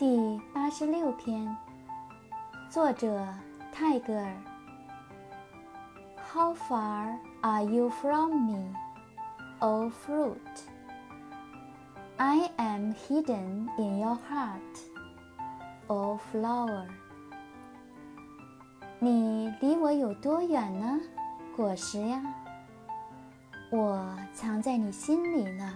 第八十六篇，作者泰戈尔。How far are you from me, O fruit? I am hidden in your heart, O flower. 你离我有多远呢，果实呀？我藏在你心里呢。